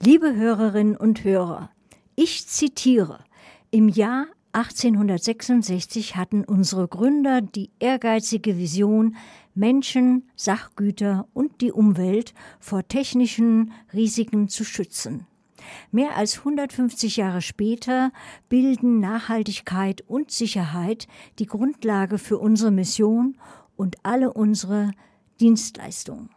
Liebe Hörerinnen und Hörer, ich zitiere, im Jahr 1866 hatten unsere Gründer die ehrgeizige Vision, Menschen, Sachgüter und die Umwelt vor technischen Risiken zu schützen. Mehr als 150 Jahre später bilden Nachhaltigkeit und Sicherheit die Grundlage für unsere Mission und alle unsere Dienstleistungen.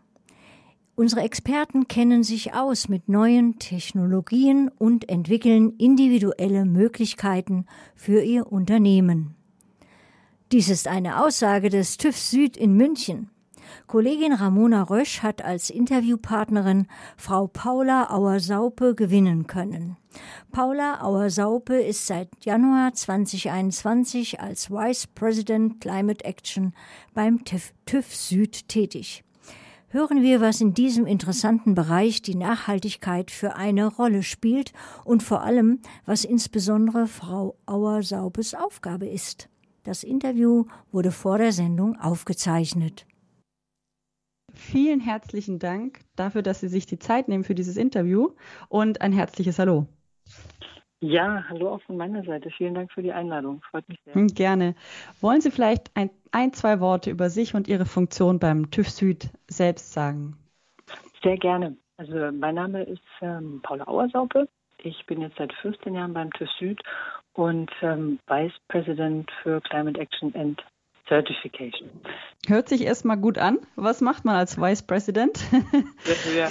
Unsere Experten kennen sich aus mit neuen Technologien und entwickeln individuelle Möglichkeiten für ihr Unternehmen. Dies ist eine Aussage des TÜV Süd in München. Kollegin Ramona Rösch hat als Interviewpartnerin Frau Paula Auersaupe gewinnen können. Paula Auersaupe ist seit Januar 2021 als Vice President Climate Action beim TÜV, TÜV Süd tätig. Hören wir, was in diesem interessanten Bereich die Nachhaltigkeit für eine Rolle spielt und vor allem, was insbesondere Frau Auersaupes Aufgabe ist. Das Interview wurde vor der Sendung aufgezeichnet. Vielen herzlichen Dank dafür, dass Sie sich die Zeit nehmen für dieses Interview und ein herzliches Hallo. Ja, hallo auch von meiner Seite. Vielen Dank für die Einladung. Freut mich sehr. Gerne. Wollen Sie vielleicht ein, ein, zwei Worte über sich und Ihre Funktion beim TÜV Süd selbst sagen? Sehr gerne. Also mein Name ist ähm, Paula Auersaupe. Ich bin jetzt seit 15 Jahren beim TÜV Süd und ähm, Vice President für Climate Action and Certification. Hört sich erstmal gut an. Was macht man als Vice President? ja,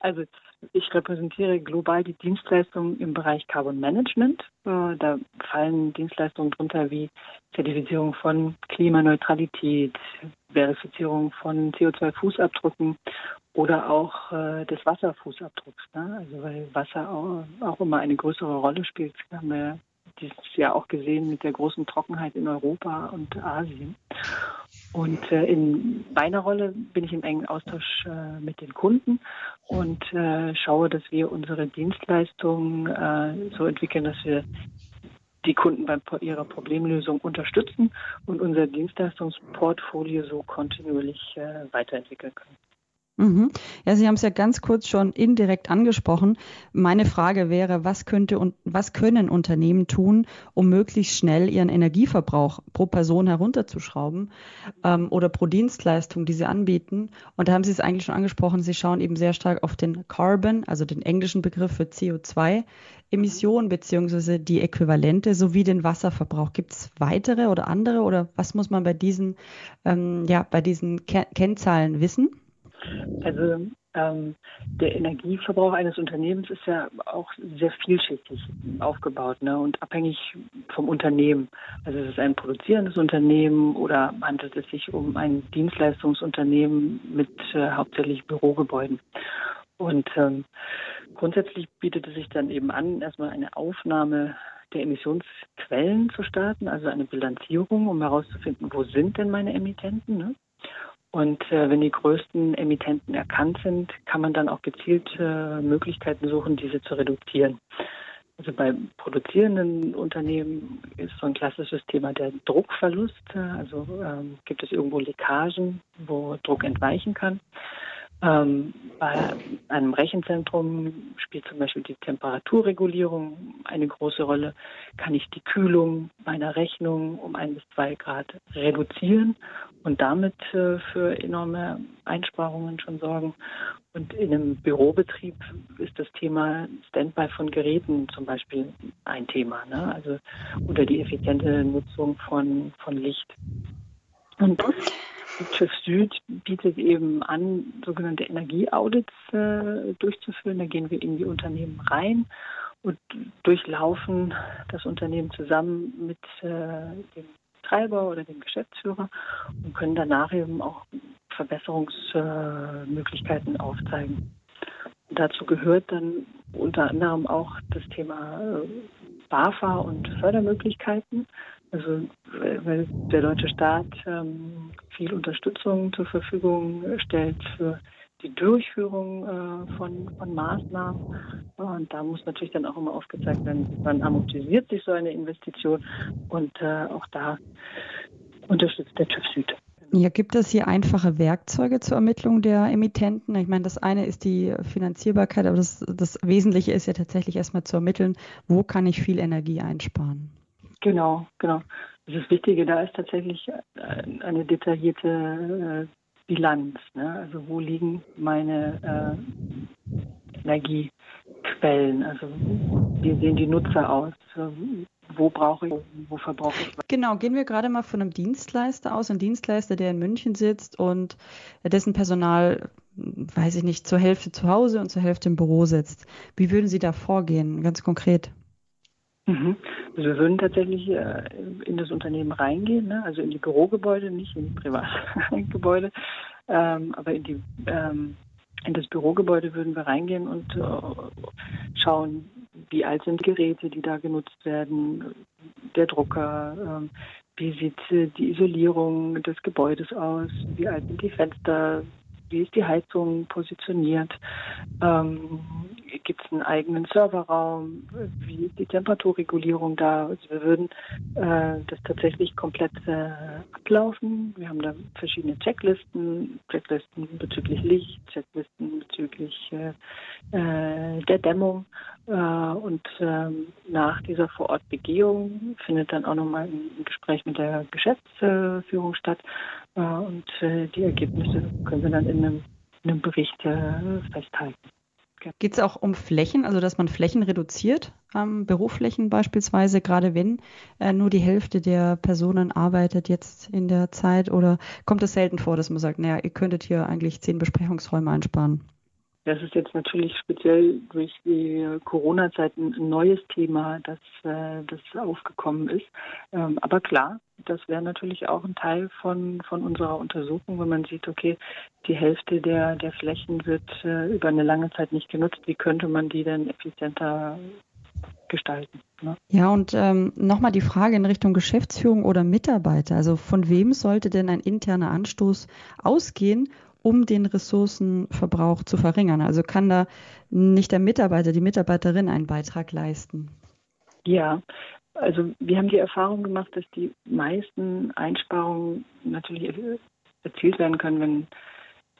also ich repräsentiere global die Dienstleistungen im Bereich Carbon Management. Äh, da fallen Dienstleistungen drunter wie Zertifizierung von Klimaneutralität, Verifizierung von CO2-Fußabdrücken oder auch äh, des Wasserfußabdrucks. Ne? Also weil Wasser auch, auch immer eine größere Rolle spielt, haben wir dieses Jahr auch gesehen mit der großen Trockenheit in Europa und Asien. Und äh, in meiner Rolle bin ich im engen Austausch äh, mit den Kunden und äh, schaue, dass wir unsere Dienstleistungen äh, so entwickeln, dass wir die Kunden bei ihrer Problemlösung unterstützen und unser Dienstleistungsportfolio so kontinuierlich äh, weiterentwickeln können. Mhm. Ja, Sie haben es ja ganz kurz schon indirekt angesprochen. Meine Frage wäre, was könnte und was können Unternehmen tun, um möglichst schnell ihren Energieverbrauch pro Person herunterzuschrauben ähm, oder pro Dienstleistung, die sie anbieten? Und da haben Sie es eigentlich schon angesprochen. Sie schauen eben sehr stark auf den Carbon, also den englischen Begriff für CO2-Emissionen beziehungsweise die Äquivalente sowie den Wasserverbrauch. Gibt es weitere oder andere oder was muss man bei diesen, ähm, ja, bei diesen Ke Kennzahlen wissen? Also ähm, der Energieverbrauch eines Unternehmens ist ja auch sehr vielschichtig aufgebaut ne, und abhängig vom Unternehmen. Also es ist ein produzierendes Unternehmen oder handelt es sich um ein Dienstleistungsunternehmen mit äh, hauptsächlich Bürogebäuden. Und ähm, grundsätzlich bietet es sich dann eben an, erstmal eine Aufnahme der Emissionsquellen zu starten, also eine Bilanzierung, um herauszufinden, wo sind denn meine Emittenten. Ne? Und äh, wenn die größten Emittenten erkannt sind, kann man dann auch gezielt äh, Möglichkeiten suchen, diese zu reduzieren. Also bei produzierenden Unternehmen ist so ein klassisches Thema der Druckverlust. Also ähm, gibt es irgendwo Leckagen, wo Druck entweichen kann. Ähm, bei einem Rechenzentrum spielt zum Beispiel die Temperaturregulierung eine große Rolle. Kann ich die Kühlung meiner Rechnung um ein bis zwei Grad reduzieren und damit äh, für enorme Einsparungen schon sorgen? Und in einem Bürobetrieb ist das Thema Standby von Geräten zum Beispiel ein Thema, ne? also oder die effiziente Nutzung von, von Licht. Und TÜV Süd bietet eben an, sogenannte Energieaudits äh, durchzuführen. Da gehen wir in die Unternehmen rein und durchlaufen das Unternehmen zusammen mit äh, dem Treiber oder dem Geschäftsführer und können danach eben auch Verbesserungsmöglichkeiten äh, aufzeigen. Und dazu gehört dann unter anderem auch das Thema äh, BAFA und Fördermöglichkeiten. Also weil der deutsche Staat ähm, viel Unterstützung zur Verfügung stellt für die Durchführung äh, von, von Maßnahmen. Und da muss natürlich dann auch immer aufgezeigt werden, wann amortisiert sich so eine Investition. Und äh, auch da unterstützt der TÜV Süd. Ja, gibt es hier einfache Werkzeuge zur Ermittlung der Emittenten? Ich meine, das eine ist die Finanzierbarkeit, aber das, das Wesentliche ist ja tatsächlich erstmal zu ermitteln, wo kann ich viel Energie einsparen? Genau, genau. Das Wichtige da ist tatsächlich eine detaillierte äh, Bilanz. Ne? Also wo liegen meine äh, Energiequellen? Also wie sehen die Nutzer aus? Wo brauche ich, wo verbrauche ich was. Genau, gehen wir gerade mal von einem Dienstleister aus, ein Dienstleister, der in München sitzt und dessen Personal, weiß ich nicht, zur Hälfte zu Hause und zur Hälfte im Büro sitzt. Wie würden Sie da vorgehen, ganz konkret? Mhm. Also wir würden tatsächlich äh, in das Unternehmen reingehen, ne? also in die Bürogebäude, nicht in die Privatgebäude, ähm, aber in die ähm, in das Bürogebäude würden wir reingehen und äh, schauen, wie alt sind Geräte, die da genutzt werden, der Drucker, ähm, wie sieht die Isolierung des Gebäudes aus, wie alt sind die Fenster, wie ist die Heizung positioniert, ähm, einen eigenen Serverraum, wie ist die Temperaturregulierung da. Also wir würden äh, das tatsächlich komplett äh, ablaufen. Wir haben da verschiedene Checklisten, Checklisten bezüglich Licht, Checklisten bezüglich äh, äh der Dämmung. Äh, und ähm, nach dieser Vorortbegehung findet dann auch nochmal ein Gespräch mit der Geschäftsführung statt. Äh, und die Ergebnisse können wir dann in einem, in einem Bericht festhalten. Geht es auch um Flächen, also dass man Flächen reduziert, ähm, Büroflächen beispielsweise, gerade wenn äh, nur die Hälfte der Personen arbeitet jetzt in der Zeit? Oder kommt es selten vor, dass man sagt, naja, ihr könntet hier eigentlich zehn Besprechungsräume einsparen? Das ist jetzt natürlich speziell durch die Corona-Zeit ein neues Thema, das, äh, das aufgekommen ist. Ähm, aber klar, das wäre natürlich auch ein Teil von, von unserer Untersuchung, wenn man sieht, okay, die Hälfte der, der Flächen wird äh, über eine lange Zeit nicht genutzt. Wie könnte man die denn effizienter gestalten? Ne? Ja, und ähm, nochmal die Frage in Richtung Geschäftsführung oder Mitarbeiter. Also von wem sollte denn ein interner Anstoß ausgehen, um den Ressourcenverbrauch zu verringern? Also kann da nicht der Mitarbeiter, die Mitarbeiterin einen Beitrag leisten? Ja, also wir haben die Erfahrung gemacht, dass die meisten Einsparungen natürlich erzielt werden können, wenn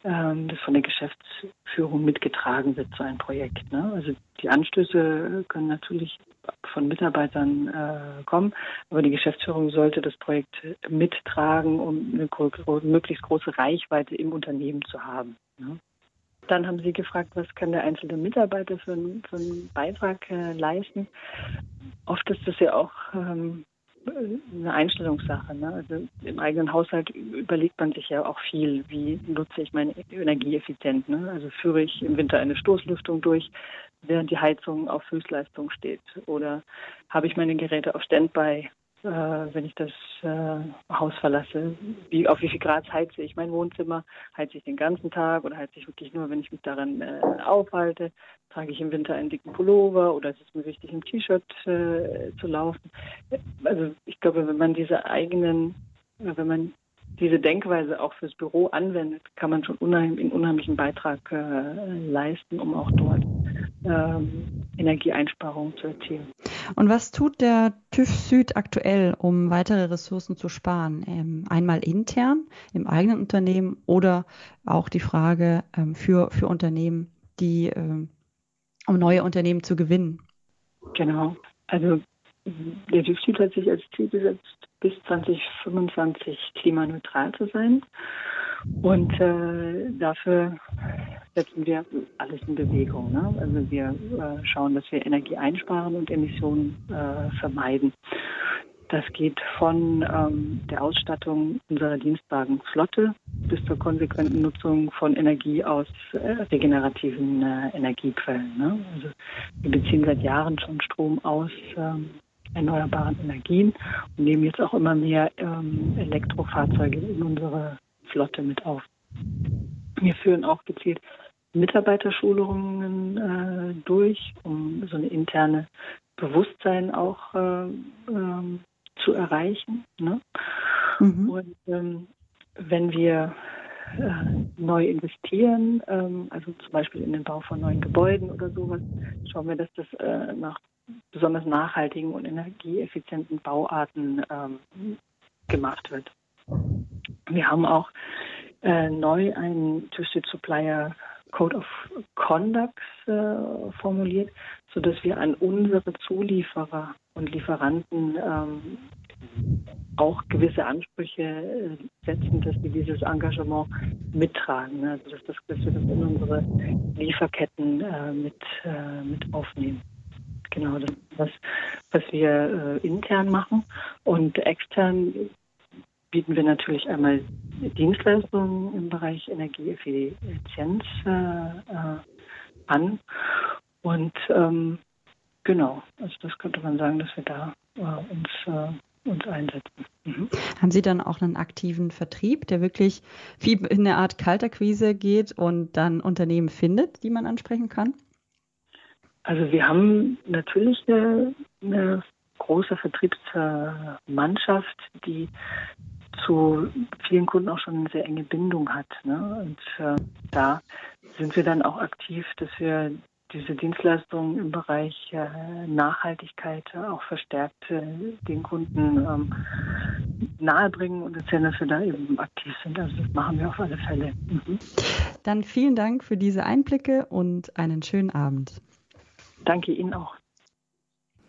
ähm, das von der Geschäftsführung mitgetragen wird, so ein Projekt. Ne? Also die Anstöße können natürlich von Mitarbeitern äh, kommen, aber die Geschäftsführung sollte das Projekt mittragen, um eine gro möglichst große Reichweite im Unternehmen zu haben. Ne? Dann haben Sie gefragt, was kann der einzelne Mitarbeiter für, für einen Beitrag äh, leisten. Oft ist das ja auch ähm, eine Einstellungssache. Ne? Also im eigenen Haushalt überlegt man sich ja auch viel, wie nutze ich meine Energie effizient. Ne? Also führe ich im Winter eine Stoßlüftung durch, während die Heizung auf Höchstleistung steht? Oder habe ich meine Geräte auf Standby, äh, wenn ich das äh, Haus verlasse? Wie, auf wie viel Grad heize ich mein Wohnzimmer? Heize ich den ganzen Tag oder heize ich wirklich nur, wenn ich mich daran äh, aufhalte? Trage ich im Winter einen dicken Pullover oder ist es mir wichtig, im T-Shirt äh, zu laufen? Also ich glaube, wenn man diese eigenen, wenn man diese Denkweise auch fürs Büro anwendet, kann man schon unheim, einen unheimlichen Beitrag äh, leisten, um auch dort ähm, Energieeinsparungen zu erzielen. Und was tut der TÜV Süd aktuell, um weitere Ressourcen zu sparen? Ähm, einmal intern im eigenen Unternehmen oder auch die Frage ähm, für, für Unternehmen, die, ähm, um neue Unternehmen zu gewinnen? Genau. Also der TÜV Süd hat sich als Ziel gesetzt, bis 2025 klimaneutral zu sein. Und äh, dafür setzen wir alles in Bewegung. Ne? Also wir äh, schauen, dass wir Energie einsparen und Emissionen äh, vermeiden. Das geht von ähm, der Ausstattung unserer Dienstwagenflotte bis zur konsequenten Nutzung von Energie aus äh, regenerativen äh, Energiequellen. Ne? Also wir beziehen seit Jahren schon Strom aus ähm, erneuerbaren Energien und nehmen jetzt auch immer mehr ähm, Elektrofahrzeuge in unsere Flotte mit auf. Wir führen auch gezielt Mitarbeiterschulungen äh, durch, um so eine interne Bewusstsein auch äh, ähm, zu erreichen. Ne? Mhm. Und ähm, wenn wir äh, neu investieren, ähm, also zum Beispiel in den Bau von neuen Gebäuden oder sowas, schauen wir, dass das äh, nach besonders nachhaltigen und energieeffizienten Bauarten ähm, gemacht wird. Wir haben auch äh, neu einen Twisted Supplier Code of Conduct äh, formuliert, sodass wir an unsere Zulieferer und Lieferanten ähm, auch gewisse Ansprüche äh, setzen, dass sie dieses Engagement mittragen. Ne? Also dass, das, dass wir das in unsere Lieferketten äh, mit, äh, mit aufnehmen. Genau, das ist das, was wir äh, intern machen. Und extern bieten wir natürlich einmal Dienstleistungen im Bereich Energieeffizienz äh, äh, an. Und ähm, genau, also das könnte man sagen, dass wir da äh, uns, äh, uns einsetzen. Mhm. Haben Sie dann auch einen aktiven Vertrieb, der wirklich wie in eine Art Kalterquise geht und dann Unternehmen findet, die man ansprechen kann? Also wir haben natürlich eine, eine große Vertriebsmannschaft, die zu vielen Kunden auch schon eine sehr enge Bindung hat. Ne? Und äh, da sind wir dann auch aktiv, dass wir diese Dienstleistungen im Bereich äh, Nachhaltigkeit auch verstärkt äh, den Kunden ähm, nahebringen und erzählen, dass wir da eben aktiv sind. Also das machen wir auf alle Fälle. Mhm. Dann vielen Dank für diese Einblicke und einen schönen Abend. Danke Ihnen auch.